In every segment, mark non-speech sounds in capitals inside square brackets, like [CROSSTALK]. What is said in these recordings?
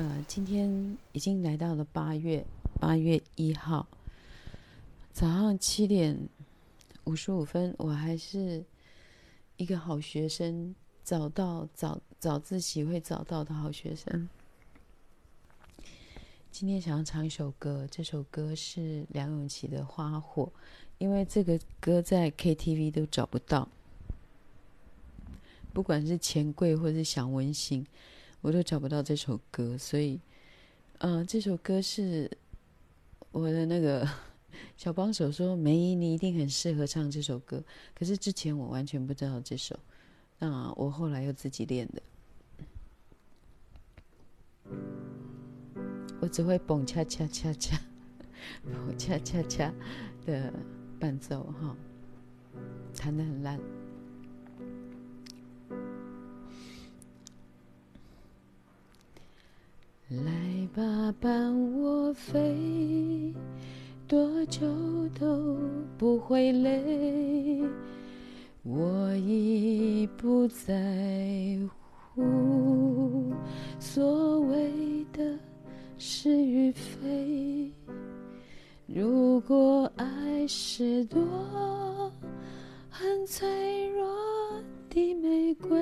呃，今天已经来到了八月八月一号早上七点五十五分，我还是一个好学生，早到早早自习会早到的好学生。今天想要唱一首歌，这首歌是梁咏琪的《花火》，因为这个歌在 KTV 都找不到，不管是钱柜或是享温馨。我都找不到这首歌，所以，嗯、这首歌是我的那个小帮手说：“梅姨，你一定很适合唱这首歌。”可是之前我完全不知道这首，那我后来又自己练的。我只会蹦恰恰恰恰，[LAUGHS] 蹦恰恰恰的伴奏哈，弹得很烂。来吧，伴我飞，多久都不会累。我已不在乎所谓的是与非。如果爱是朵很脆弱的玫瑰，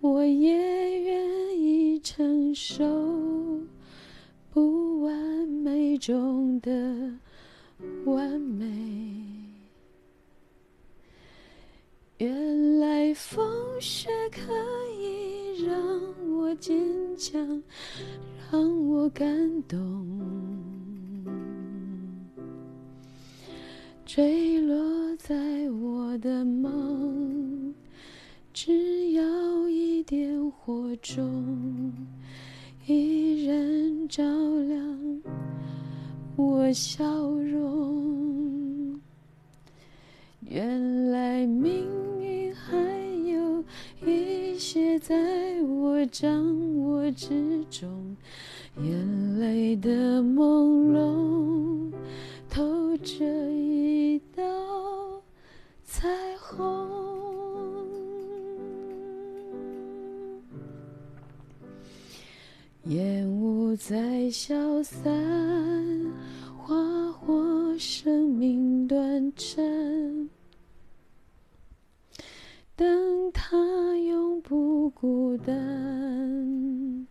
我也愿。承受不完美中的完美。原来风雪可以让我坚强，让我感动。坠落在我的梦。只要中依然，照亮我笑容。原来命运还有一些在我掌握之中，眼泪的朦胧透着一道彩虹。烟雾在消散，花火生命短暂，等它永不孤单，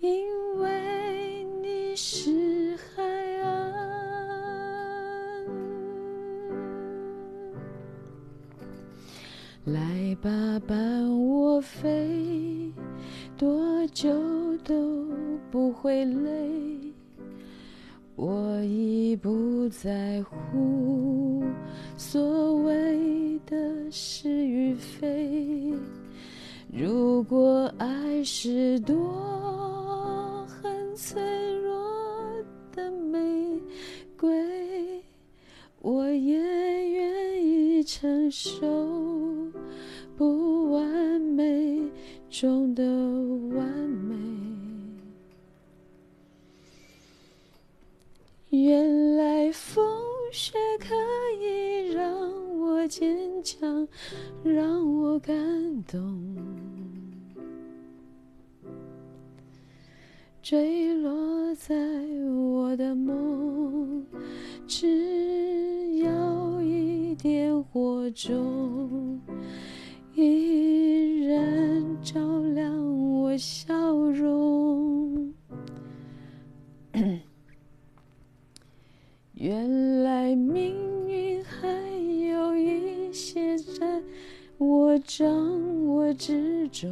因为你是海岸。来吧，伴我飞，多久都不会累。我已不在乎所谓的是与非。如果爱是朵很脆弱的玫瑰，我也愿意承受。中的完美，原来风雪可以让我坚强，让我感动。坠落在我的梦，只要一点火种。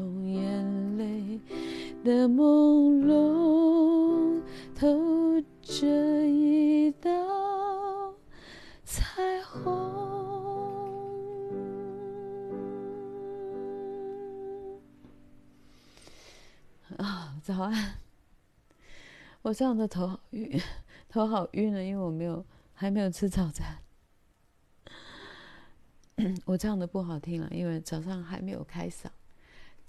用，眼泪的朦胧透着一道彩虹。啊、早安！我这样的头好晕，头好晕了，因为我没有还没有吃早餐。[COUGHS] 我唱的不好听了，因为早上还没有开嗓，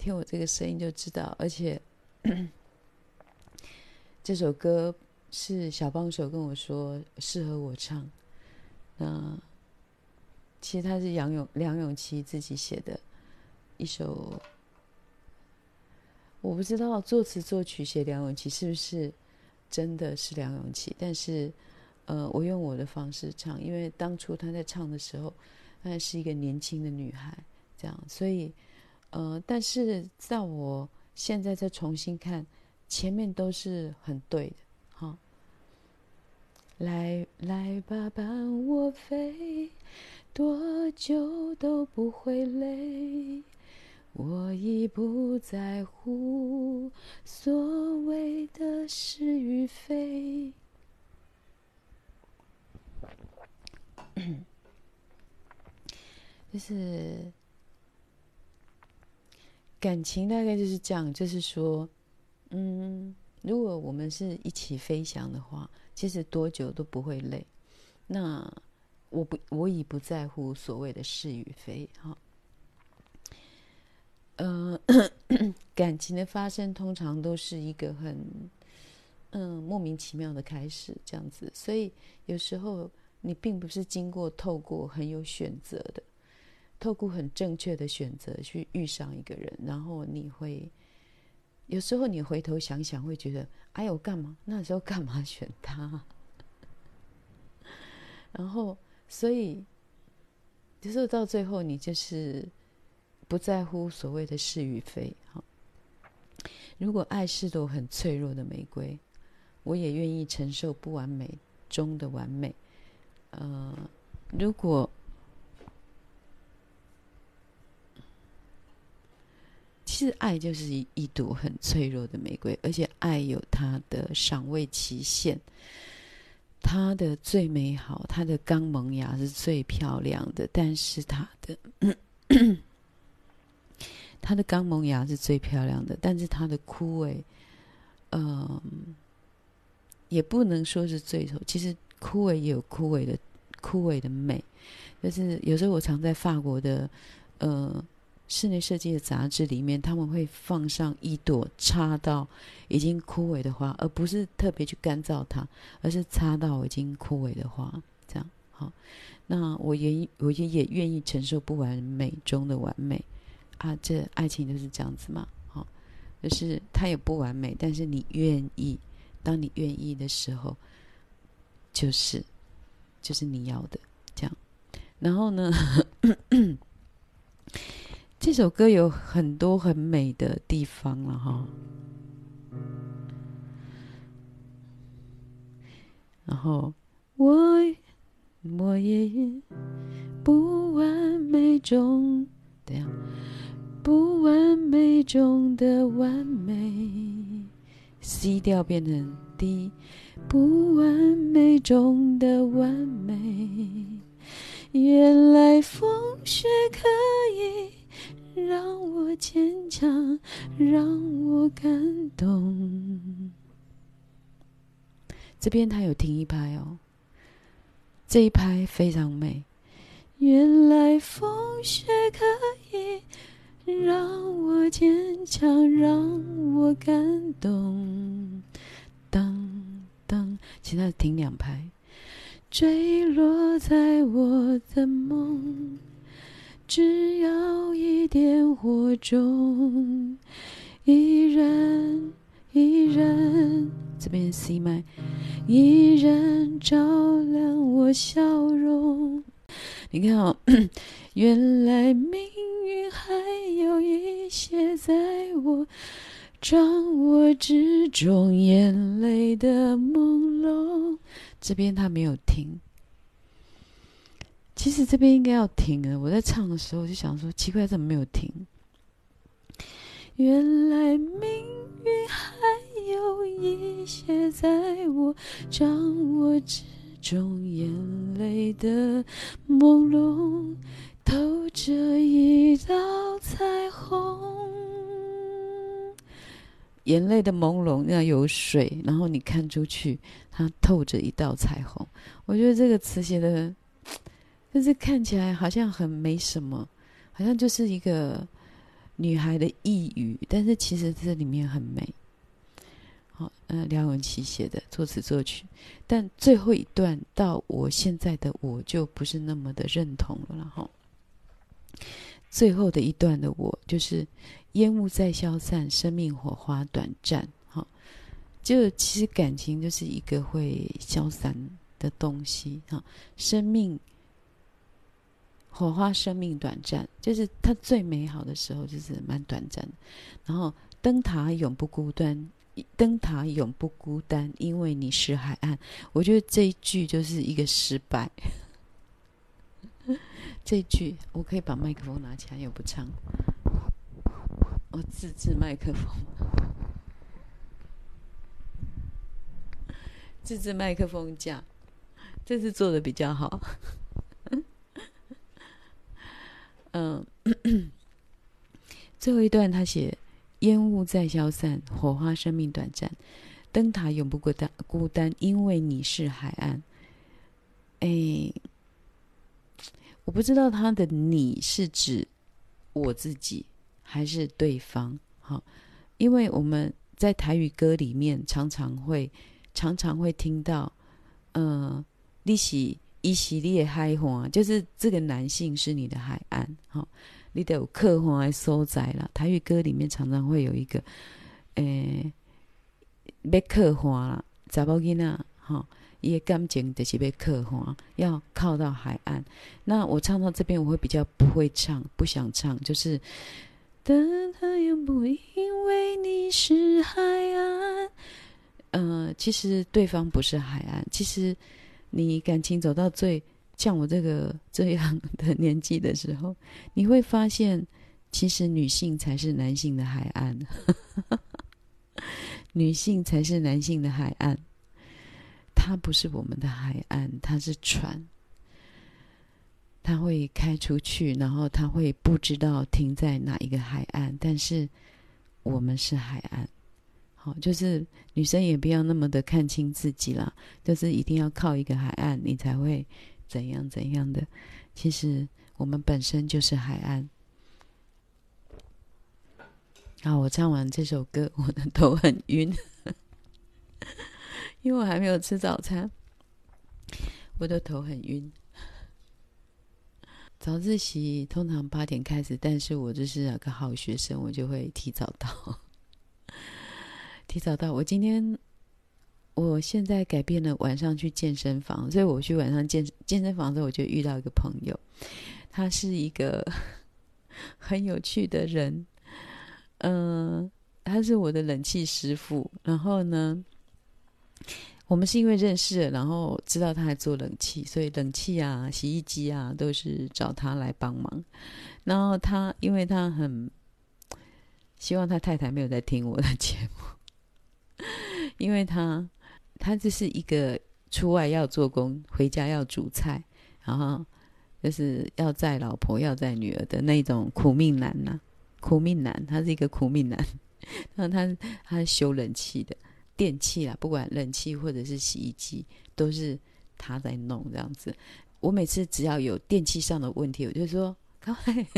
听我这个声音就知道。而且 [CLEARS THROAT] 这首歌是小帮手跟我说适合我唱，那其实他是杨永梁咏琪自己写的，一首，我不知道作词作曲写梁咏琪是不是真的是梁咏琪，但是呃，我用我的方式唱，因为当初她在唱的时候，她是一个年轻的女孩，这样，所以呃，但是在我现在再重新看，前面都是很对的。哈来来吧，伴我飞，多久都不会累。我已不在乎所谓的是与非。[CLEARS THROAT] 就是感情大概就是这样，就是说，嗯，如果我们是一起飞翔的话。其实多久都不会累，那我不，我已不在乎所谓的是与非，哈。呃，[COUGHS] 感情的发生通常都是一个很，嗯，莫名其妙的开始，这样子。所以有时候你并不是经过透过很有选择的，透过很正确的选择去遇上一个人，然后你会。有时候你回头想想，会觉得，哎呦，干嘛？那时候干嘛选他？[LAUGHS] 然后，所以，有时候到最后，你就是不在乎所谓的是与非。哈，如果爱是朵很脆弱的玫瑰，我也愿意承受不完美中的完美。呃，如果。实爱就是一一朵很脆弱的玫瑰，而且爱有它的赏味期限。它的最美好，它的刚萌芽是最漂亮的，但是它的它的刚萌芽是最漂亮的，但是它的枯萎，嗯、呃，也不能说是最丑。其实枯萎也有枯萎的枯萎的美，就是有时候我常在法国的，呃。室内设计的杂志里面，他们会放上一朵插到已经枯萎的花，而不是特别去干燥它，而是插到已经枯萎的花。这样好，那我也我也也愿意承受不完美中的完美啊！这爱情就是这样子嘛，好，就是它也不完美，但是你愿意，当你愿意的时候，就是就是你要的这样。然后呢？这首歌有很多很美的地方了哈，然后我我也不完美中，对呀，不完美中的完美，C 调变成 D，不完美中的完美，原来风雪可以。让我坚强，让我感动。这边他有停一拍哦，这一拍非常美。原来风雪可以让我坚强，让我感动。当当，现在停两拍，坠落在我的梦。只要一点火种，一人一人，这边 C 麦，一人照亮我笑容。你看哦，[COUGHS] 原来命运还有一些在我掌握之中，眼泪的朦胧。这边他没有停。其实这边应该要停了。我在唱的时候我就想说，奇怪，怎么没有停？原来命运还有一些在我掌握之中，眼泪的朦胧透着一道彩虹。眼泪的朦胧，那有水，然后你看出去，它透着一道彩虹。我觉得这个词写的。但是看起来好像很没什么，好像就是一个女孩的抑郁，但是其实这里面很美。好，呃，梁咏琪写的作词作曲，但最后一段到我现在的我就不是那么的认同了，哈。最后的一段的我，就是烟雾在消散，生命火花短暂。哈，就其实感情就是一个会消散的东西。哈，生命火花，生命短暂，就是它最美好的时候，就是蛮短暂。然后灯塔永不孤单，灯塔永不孤单，因为你是海岸。我觉得这一句就是一个失败。[LAUGHS] 这句我可以把麦克风拿起来，又不唱。我自制麦克风，自制麦克风架，这次做的比较好。嗯，[COUGHS] 最后一段他写：烟雾在消散，火花生命短暂，灯塔永不孤单，孤单，因为你是海岸。哎。我不知道他的“你”是指我自己还是对方。好，因为我们在台语歌里面常常会常常会听到，呃，你是伊是你的海岸，就是这个男性是你的海岸。好，你得有客户来收载了。台语歌里面常常会有一个，诶，要客户啦，查某囡仔，哈。一个感情就是被刻画，要靠到海岸。那我唱到这边，我会比较不会唱，不想唱，就是。但他也不因为你是海岸。呃，其实对方不是海岸。其实你感情走到最像我这个 [LAUGHS] 这样的年纪的时候，你会发现，其实女性才是男性的海岸。[LAUGHS] 女性才是男性的海岸。它不是我们的海岸，它是船，它会开出去，然后它会不知道停在哪一个海岸，但是我们是海岸。好，就是女生也不要那么的看清自己啦，就是一定要靠一个海岸，你才会怎样怎样的。其实我们本身就是海岸。好，我唱完这首歌，我的头很晕。因为我还没有吃早餐，我的头很晕。早自习通常八点开始，但是我就是有个好学生，我就会提早到。提早到，我今天我现在改变了晚上去健身房，所以我去晚上健健身房的时候，我就遇到一个朋友，他是一个 [LAUGHS] 很有趣的人，嗯、他是我的冷气师傅，然后呢。我们是因为认识，然后知道他还做冷气，所以冷气啊、洗衣机啊都是找他来帮忙。然后他，因为他很希望他太太没有在听我的节目，[LAUGHS] 因为他他就是一个出外要做工，回家要煮菜，然后就是要载老婆、要载女儿的那种苦命男呐、苦命男，他是一个苦命男。[LAUGHS] 然后他他修冷气的。电器啦，不管冷气或者是洗衣机，都是他在弄这样子。我每次只要有电器上的问题，我就说：“，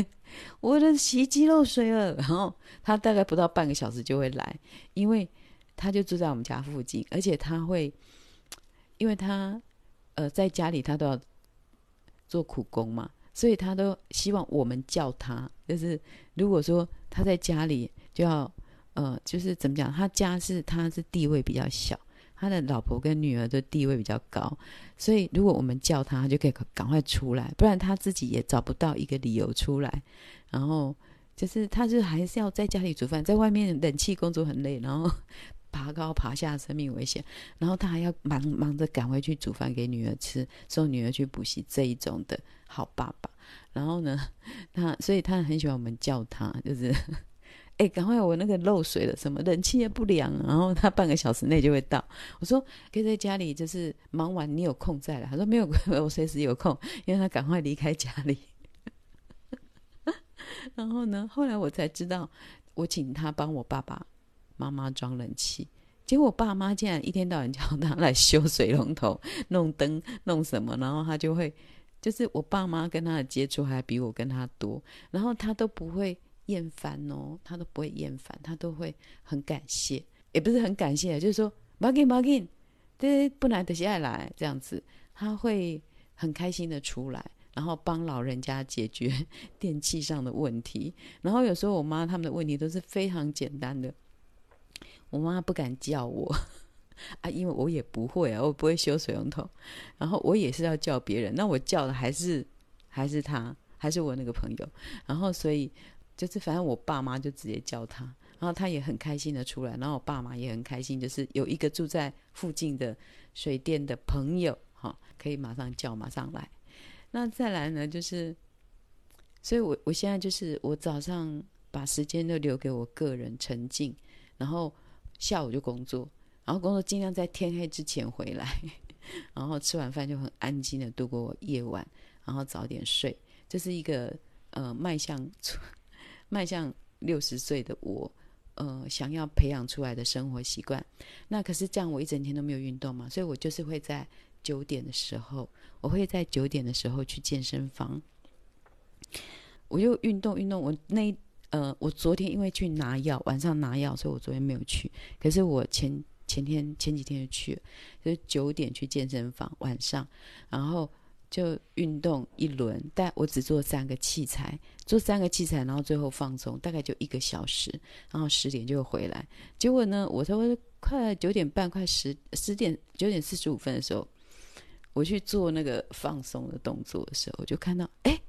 [LAUGHS] 我的洗衣机漏水了。”然后他大概不到半个小时就会来，因为他就住在我们家附近，而且他会，因为他呃在家里他都要做苦工嘛，所以他都希望我们叫他。就是如果说他在家里就要。呃，就是怎么讲？他家是他是地位比较小，他的老婆跟女儿的地位比较高，所以如果我们叫他，他就可以赶快出来，不然他自己也找不到一个理由出来。然后就是，他就还是要在家里煮饭，在外面冷气工作很累，然后爬高爬下，生命危险，然后他还要忙忙着赶回去煮饭给女儿吃，送女儿去补习这一种的好爸爸。然后呢，[LAUGHS] 他所以他很喜欢我们叫他，就是。[LAUGHS] 哎，赶快！我那个漏水了，什么冷气也不凉，然后他半个小时内就会到。我说可以在家里，就是忙完你有空再来。他说没有，[LAUGHS] 我随时有空，因为他赶快离开家里。然后呢，后来我才知道，我请他帮我爸爸妈妈装冷气，结果我爸妈竟然一天到晚叫他来修水龙头、弄灯、弄什么，然后他就会，就是我爸妈跟他的接触还比我跟他多，然后他都不会。厌烦哦，他都不会厌烦，他都会很感谢，也不是很感谢，就是说，马给马给，对，不来的下来这样子，他会很开心的出来，然后帮老人家解决 [LAUGHS] 电器上的问题。然后有时候我妈他们的问题都是非常简单的，我妈不敢叫我啊，因为我也不会啊，我不会修水龙头。然后我也是要叫别人，那我叫的还是还是他，还是我那个朋友。然后所以就是反正我爸妈就直接叫他。然后他也很开心的出来，然后我爸妈也很开心，就是有一个住在附近的水电的朋友，哈，可以马上叫，马上来。那再来呢，就是，所以我我现在就是我早上把时间都留给我个人沉静，然后下午就工作，然后工作尽量在天黑之前回来，[LAUGHS] 然后吃完饭就很安静的度过夜晚，然后早点睡。这是一个呃迈向迈向六十岁的我。呃，想要培养出来的生活习惯，那可是这样，我一整天都没有运动嘛，所以我就是会在九点的时候，我会在九点的时候去健身房，我就运动运动。我那呃，我昨天因为去拿药，晚上拿药，所以我昨天没有去。可是我前前天前几天就去了，就九点去健身房，晚上，然后。就运动一轮，但我只做三个器材，做三个器材，然后最后放松，大概就一个小时，然后十点就回来。结果呢，我差不多快九点半，快十十点九点四十五分的时候，我去做那个放松的动作的时候，我就看到，哎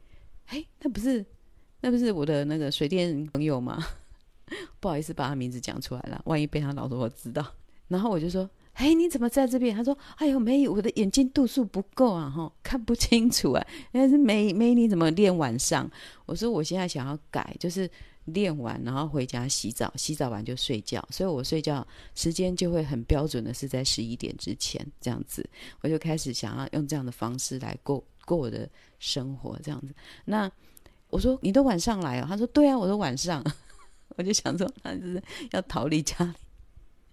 哎，那不是那不是我的那个水电朋友吗？[LAUGHS] 不好意思把他名字讲出来了，万一被他老婆知道。然后我就说。哎，你怎么在这边？他说：“哎呦，梅姨，我的眼睛度数不够啊，哈，看不清楚啊。”但是梅梅，你怎么练晚上？我说：“我现在想要改，就是练完然后回家洗澡，洗澡完就睡觉，所以我睡觉时间就会很标准的是在十一点之前这样子。我就开始想要用这样的方式来过过我的生活，这样子。那我说你都晚上来哦？他说对啊，我说晚上。[LAUGHS] 我就想说，他就是要逃离家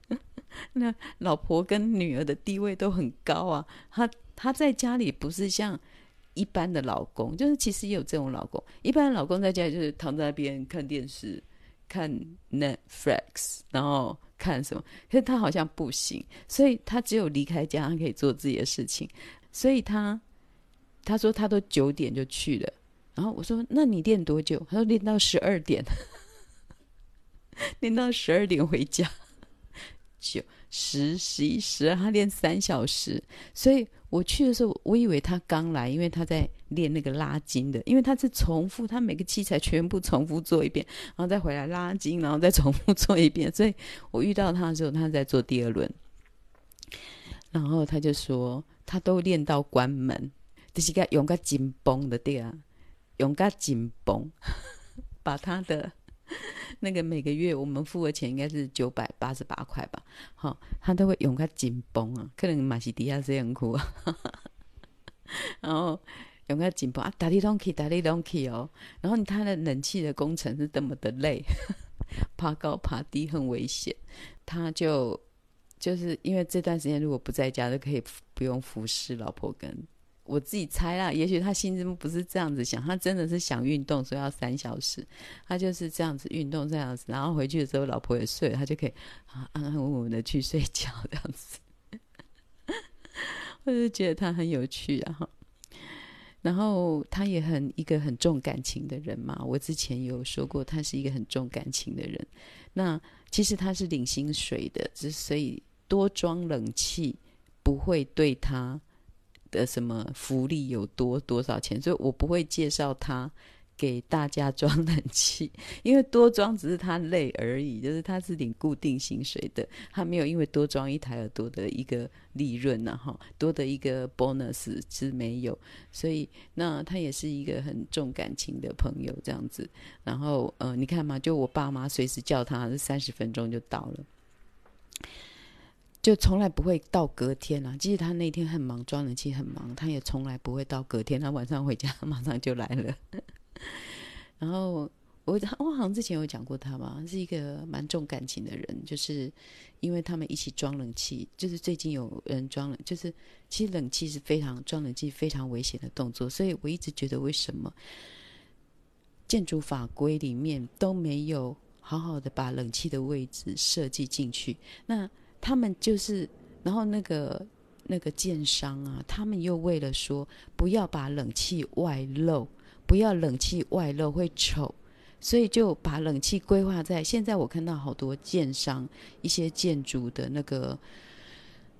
里。[LAUGHS] ”那老婆跟女儿的地位都很高啊，他他在家里不是像一般的老公，就是其实也有这种老公。一般的老公在家里就是躺在那边看电视，看 Netflix，然后看什么。可是他好像不行，所以他只有离开家，他可以做自己的事情。所以他他说他都九点就去了，然后我说那你练多久？他说练到十二点，[LAUGHS] 练到十二点回家。九十十一十二，他练三小时，所以我去的时候，我以为他刚来，因为他在练那个拉筋的，因为他是重复，他每个器材全部重复做一遍，然后再回来拉筋，然后再重复做一遍，所以我遇到他的时候，他在做第二轮，然后他就说他都练到关门，就是个用个紧绷的对啊，用个紧绷，[LAUGHS] 把他的。[LAUGHS] 那个每个月我们付的钱应该是九百八十八块吧，好，他都会用个紧绷啊，可能马西迪亚这样哭啊，[LAUGHS] 然后用个紧绷啊，打理东西，打理东西哦，然后他的冷气的工程是这么的累，爬高爬低很危险，他就就是因为这段时间如果不在家，就可以不用服侍老婆跟。我自己猜啦，也许他心中不是这样子想，他真的是想运动，所以要三小时，他就是这样子运动这样子，然后回去的时候老婆也睡了，他就可以啊安安稳稳的去睡觉这样子。[LAUGHS] 我就觉得他很有趣啊，然后他也很一个很重感情的人嘛，我之前有说过，他是一个很重感情的人。那其实他是领薪水的，之所以多装冷气不会对他。的什么福利有多多少钱？所以我不会介绍他给大家装冷气，[LAUGHS] 因为多装只是他累而已，就是他是领固定薪水的，他没有因为多装一台而多的一个利润呢，哈，多的一个 bonus 是没有，所以那他也是一个很重感情的朋友这样子。然后呃，你看嘛，就我爸妈随时叫他，是三十分钟就到了。就从来不会到隔天啊，即使他那天很忙，装冷气很忙，他也从来不会到隔天。他晚上回家马上就来了。[LAUGHS] 然后我我好像之前有讲过他吧，是一个蛮重感情的人，就是因为他们一起装冷气，就是最近有人装了，就是其实冷气是非常装冷气非常危险的动作，所以我一直觉得为什么建筑法规里面都没有好好的把冷气的位置设计进去？那他们就是，然后那个那个建商啊，他们又为了说不要把冷气外露，不要冷气外露会丑，所以就把冷气规划在。现在我看到好多建商一些建筑的那个，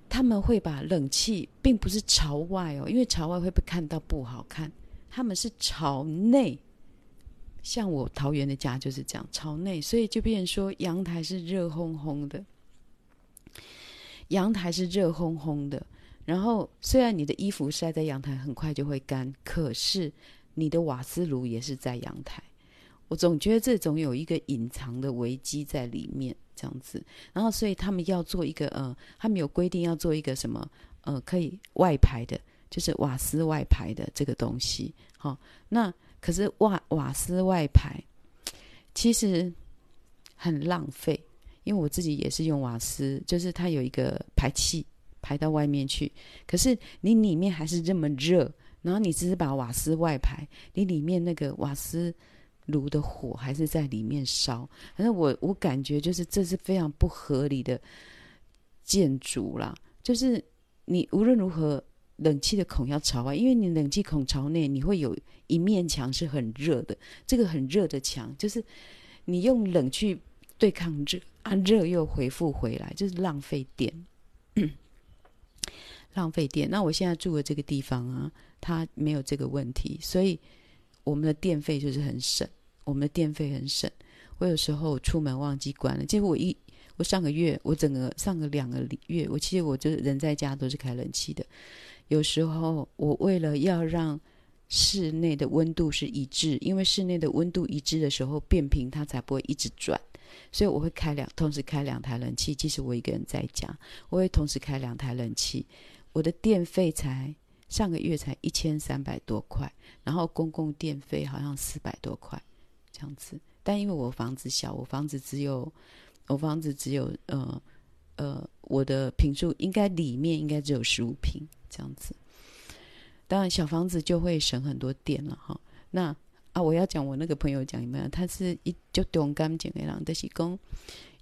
他们会把冷气并不是朝外哦，因为朝外会被看到不好看，他们是朝内。像我桃园的家就是这样朝内，所以就变成说阳台是热烘烘的。阳台是热烘烘的，然后虽然你的衣服晒在阳台很快就会干，可是你的瓦斯炉也是在阳台。我总觉得这种有一个隐藏的危机在里面，这样子。然后所以他们要做一个呃，他们有规定要做一个什么呃，可以外排的，就是瓦斯外排的这个东西。好、那可是瓦瓦斯外排其实很浪费。因为我自己也是用瓦斯，就是它有一个排气排到外面去，可是你里面还是这么热，然后你只是把瓦斯外排，你里面那个瓦斯炉的火还是在里面烧。反正我我感觉就是这是非常不合理的建筑啦，就是你无论如何冷气的孔要朝外，因为你冷气孔朝内，你会有一面墙是很热的，这个很热的墙就是你用冷去对抗热。啊，热又回复回来，就是浪费电，[CLEARS THROAT] 浪费电。那我现在住的这个地方啊，它没有这个问题，所以我们的电费就是很省。我们的电费很省。我有时候出门忘记关了，结果我一我上个月我整个上个两个月，我其实我就是人在家都是开冷气的。有时候我为了要让室内的温度是一致，因为室内的温度一致的时候，变频它才不会一直转。所以我会开两，同时开两台冷气。即使我一个人在家，我会同时开两台冷气。我的电费才上个月才一千三百多块，然后公共电费好像四百多块这样子。但因为我房子小，我房子只有我房子只有呃呃，我的坪数应该里面应该只有十五坪这样子。当然小房子就会省很多电了哈。那。啊！我要讲我那个朋友讲有没有？他是一就懂感情的人，就是讲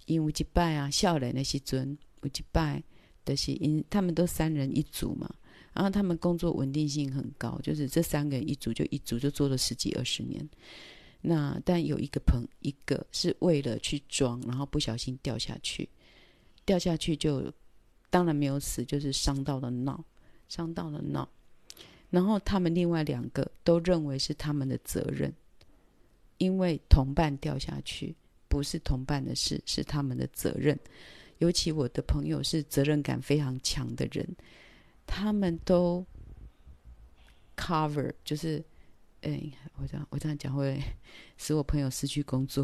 因为一拜啊，少年的时阵有一拜，就是因他们都三人一组嘛，然后他们工作稳定性很高，就是这三个人一组就一组就做了十几二十年。那但有一个朋一个是为了去装，然后不小心掉下去，掉下去就当然没有死，就是伤到了脑，伤到了脑。然后他们另外两个都认为是他们的责任，因为同伴掉下去不是同伴的事，是他们的责任。尤其我的朋友是责任感非常强的人，他们都 cover，就是，哎，我这样我这样讲会使我朋友失去工作。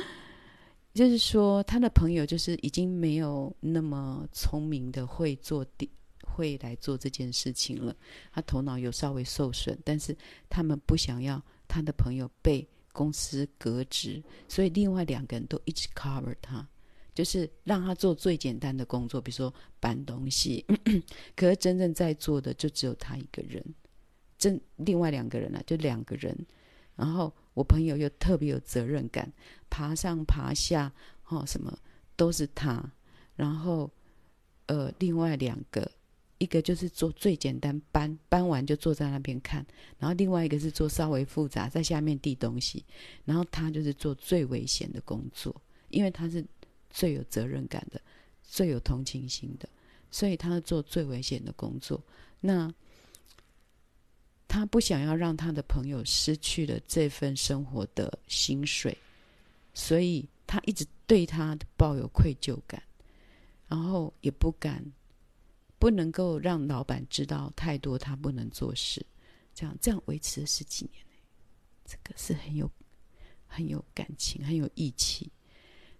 [LAUGHS] 就是说，他的朋友就是已经没有那么聪明的会做。会来做这件事情了，他头脑有稍微受损，但是他们不想要他的朋友被公司革职，所以另外两个人都一直 cover 他，就是让他做最简单的工作，比如说搬东西。[CLEARS THROAT] 可是真正在做的就只有他一个人，真另外两个人呢、啊，就两个人。然后我朋友又特别有责任感，爬上爬下，哦，什么都是他。然后呃，另外两个。一个就是做最简单搬搬完就坐在那边看，然后另外一个是做稍微复杂，在下面递东西，然后他就是做最危险的工作，因为他是最有责任感的、最有同情心的，所以他做最危险的工作。那他不想要让他的朋友失去了这份生活的薪水，所以他一直对他抱有愧疚感，然后也不敢。不能够让老板知道太多，他不能做事，这样这样维持了十几年，这个是很有很有感情、很有义气。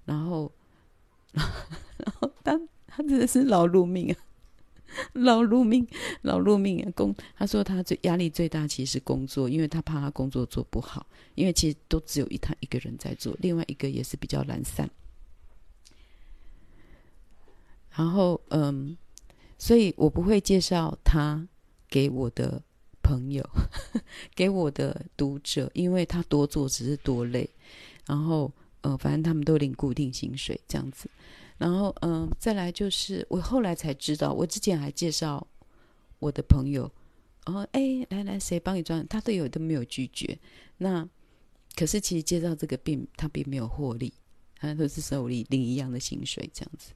然后，[LAUGHS] 然后他他真的是劳碌命啊，[LAUGHS] 劳碌命，劳碌命啊！工他说他最压力最大，其实是工作，因为他怕他工作做不好，因为其实都只有一他一个人在做，另外一个也是比较懒散。然后，嗯。所以我不会介绍他给我的朋友，[LAUGHS] 给我的读者，因为他多做只是多累。然后，呃，反正他们都领固定薪水这样子。然后嗯，再来就是我后来才知道，我之前还介绍我的朋友，然后，哎，来来，谁帮你装？他都有都没有拒绝。那可是其实介绍这个并他并没有获利，他都是手里领一样的薪水这样子。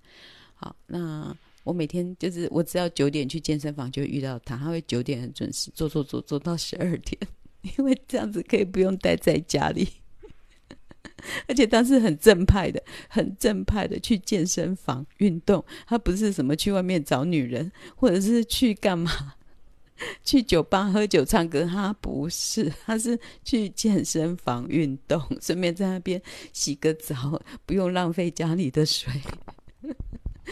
好，那我每天就是我只要九点去健身房就会遇到他，他会九点很准时做做做做到十二点，[LAUGHS] 因为这样子可以不用待在家里。[LAUGHS] 而且他是很正派的，很正派的去健身房运动。他不是什么去外面找女人，或者是去干嘛，去酒吧喝酒唱歌。他不是，他是去健身房运动，顺便在那边洗个澡，不用浪费家里的水。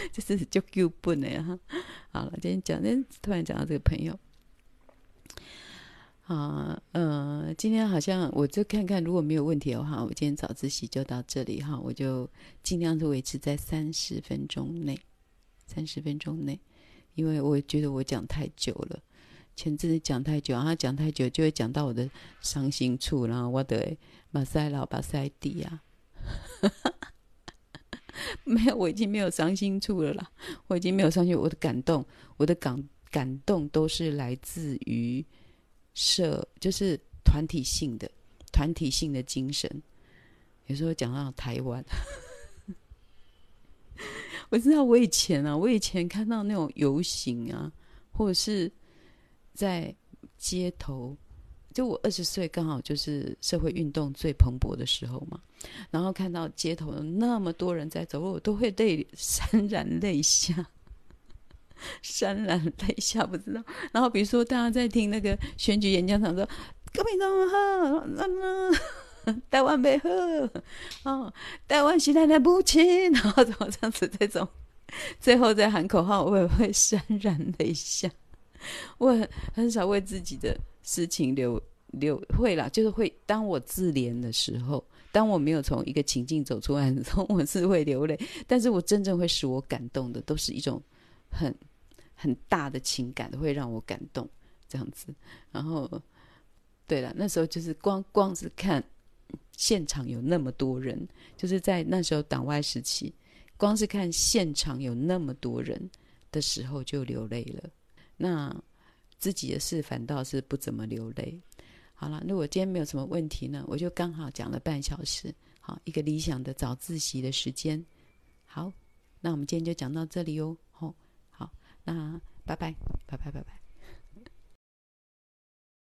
[LAUGHS] 这是就够笨的哈。[LAUGHS] 好了，今天讲，今天突然讲到这个朋友。啊，呃，今天好像我就看看，如果没有问题的话，我今天早自习就到这里哈，我就尽量是维持在三十分钟内，三十分钟内，因为我觉得我讲太久了，前阵子讲太久，然后讲太久就会讲到我的伤心处，然后我的马赛老马赛弟啊，[LAUGHS] 没有，我已经没有伤心处了啦，我已经没有伤心，我的感动，我的感感动都是来自于。社就是团体性的，团体性的精神。有时候讲到台湾，[LAUGHS] 我知道我以前啊，我以前看到那种游行啊，或者是在街头，就我二十岁刚好就是社会运动最蓬勃的时候嘛，然后看到街头有那么多人在走，我都会泪 [LAUGHS] 潸然泪下。潸然泪下，不知道。然后比如说，大家在听那个选举演讲场说“革命党好，台湾没好，哦，台湾是咱的母亲”，然后怎么这样子？这种最后在喊口号，我也会潸然泪下。我很很少为自己的事情流流会啦，就是会当我自怜的时候，当我没有从一个情境走出来的时候，[LAUGHS] 我是会流泪。但是我真正会使我感动的，都是一种很。很大的情感会让我感动，这样子。然后，对了，那时候就是光光是看现场有那么多人，就是在那时候党外时期，光是看现场有那么多人的时候就流泪了。那自己的事反倒是不怎么流泪。好了，那我今天没有什么问题呢，我就刚好讲了半小时，好，一个理想的早自习的时间。好，那我们今天就讲到这里哟哦。那拜拜，拜拜，拜拜。